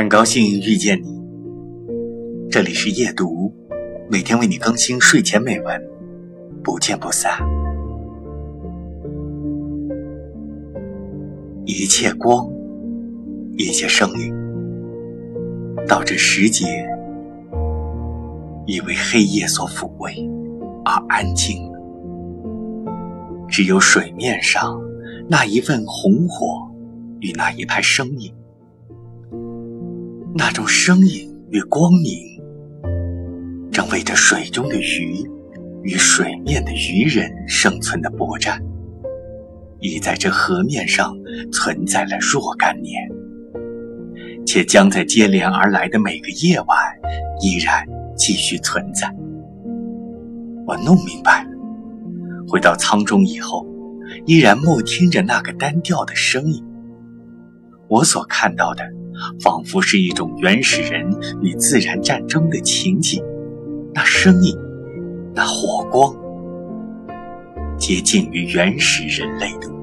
很高兴遇见你，这里是夜读，每天为你更新睡前美文，不见不散。一切光，一切声音，到这时节，已为黑夜所抚慰而安静了。只有水面上那一份红火与那一派声音。那种声音与光明，正为这水中的鱼与水面的鱼人生存的搏战，已在这河面上存在了若干年，且将在接连而来的每个夜晚依然继续存在。我弄明白了，回到舱中以后，依然默听着那个单调的声音，我所看到的。仿佛是一种原始人与自然战争的情景，那声音，那火光，接近于原始人类的。